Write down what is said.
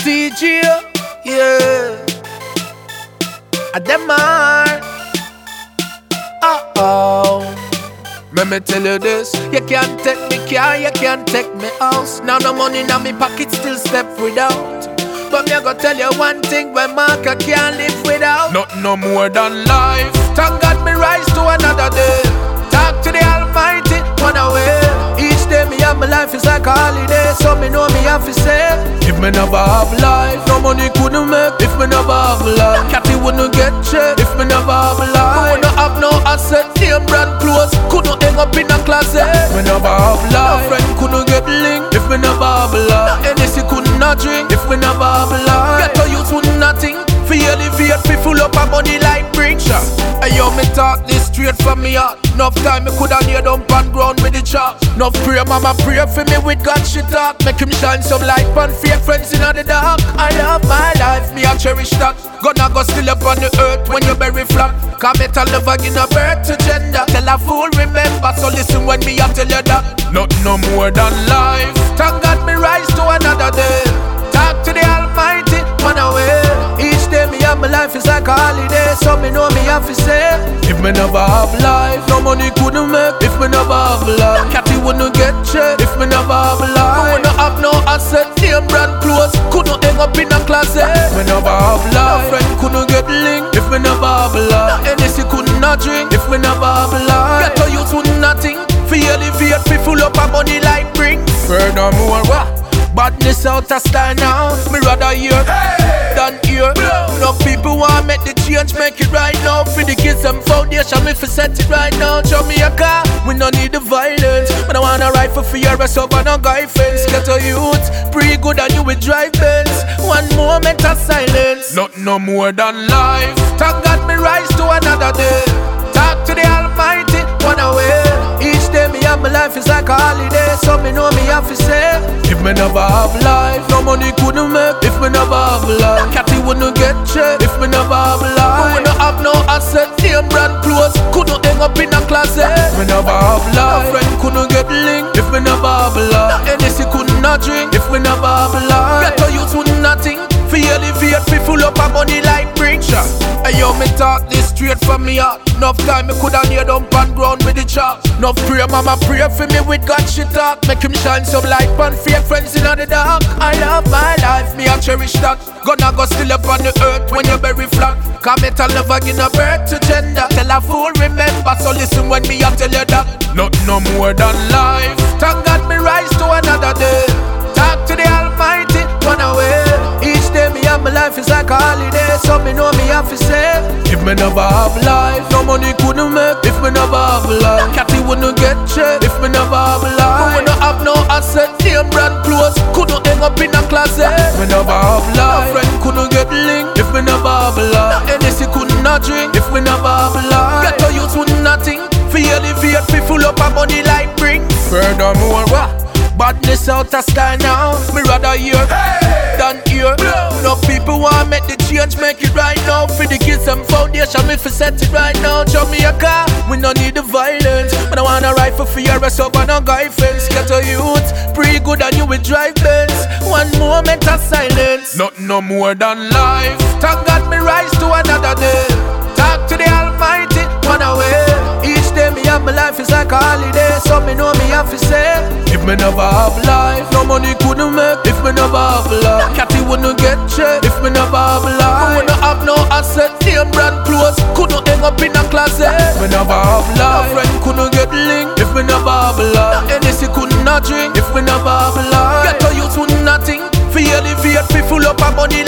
DJ, yeah. Are. Uh oh. Let me tell you this, you can't take me car, you can't take me house. Now no money in my pocket, still step without. But me I go tell you one thing, when Marker can't live without. Not no more than life. Thank God me rise to another day. Talk to the Almighty, one away. Me have my life is like a holiday, so me know me have to say. If me never have life, no money couldn't make. If me never have life, Cathy wouldn't get checked. If me never have life, I wouldn't have no asset. Name brand clothes couldn't hang up in a closet. If me never have life, friend couldn't get linked. If me never have life, Hennessy couldn't not drink. If me never have life, get to use would nothing. Fi elevate, fi full up a money like bricks. Hey yo, me talk this straight from me heart. Enough time me coulda kneel down pan ground with the chop. Enough prayer, mama pray for me with God she talk. Make him shine some light on fake friends in the dark. I love my life, me I cherish that. Gonna go still up on the earth when you bury flat. Cause metal never give no birth to gender. Tell a fool remember, so listen when me I tell you that. Not no more than life. Thank God me rise to another day. Talk to the Almighty, man away. Each day me have my life is like a holiday, so me know me have to say. If me never have life, no money couldn't make. Up in a closet. If me never have no friend couldn't get linked. If me never have life, no Hennessy couldn't drink. If me never have life, get to use would nothing. Fi elevate, fi full up a money like bring. Furthermore, what? Badness out of style now. Me rather hear than hear. No people want make the change, make it right now. For the kids, them foundation, me for set it right now. Jamaica, we no need the violence. But I want a rifle for your rest up on a guy fence. Get a youth, pretty good and you will drive Benz. One moment of silence, not no more than life. Thank God me rise to another day. Talk to the Almighty, one away. Each day me have my life is like a holiday, so me know me have to say. If me never have life, no money couldn't make. If me never have life, Cathy wouldn't get checked. If me never have life, I wouldn't have no asset. Name brand clothes couldn't hang up in a closet. If me never have life, no friend couldn't get linked. If me never have life, Hennessy couldn't not drink. Elevate, fi full up a money like bricks. Hey yo, me talk this straight from me heart. Enough time me coulda kneel down pan ground with the chop. Enough pray, mama pray for me with God she talk. Make him shine some light on fake friends in the dark. I love my life, me I cherish that. Gonna go still up on the earth when you bury flat. Cause metal never give no birth to gender. Tell a fool remember, so listen when me I tell you that. Not no more than life. Me never have life, no money couldn't make. If me never have life, Cathy wouldn't get checked. If me never have life, I wouldn't have no asset. Name brand clothes couldn't hang up in a closet. If me never have life, no friend couldn't get linked. If me never have life, Hennessy couldn't not drink. If me never have life, get to use would nothing. Fi elevate, fi full up a money like bring. Furthermore, what? Badness out of style now. Me rather hear than hear. No people want make the change, make it right now. For the kids, some foundation, me for set it right now. Jamaica, we no need the violence. But I want a rifle for your rest up on a guy fence. Get a youth, pretty good and you will drive Benz. One moment of silence, not no more than life. Thank God me rise to another day. Talk to the Almighty, one away. Each day me have my life is like a holiday, so me know me have to say. Me never have life, no money couldn't make. If me never have life, Cathy wouldn't get checked. If me never have life, I wouldn't have no asset. Name brand clothes couldn't hang up in a closet. Me never have life, friend couldn't get linked. If me never have life, Hennessy couldn't drink. If me never have life, get to use nothing. Fi elevate, fi full up a money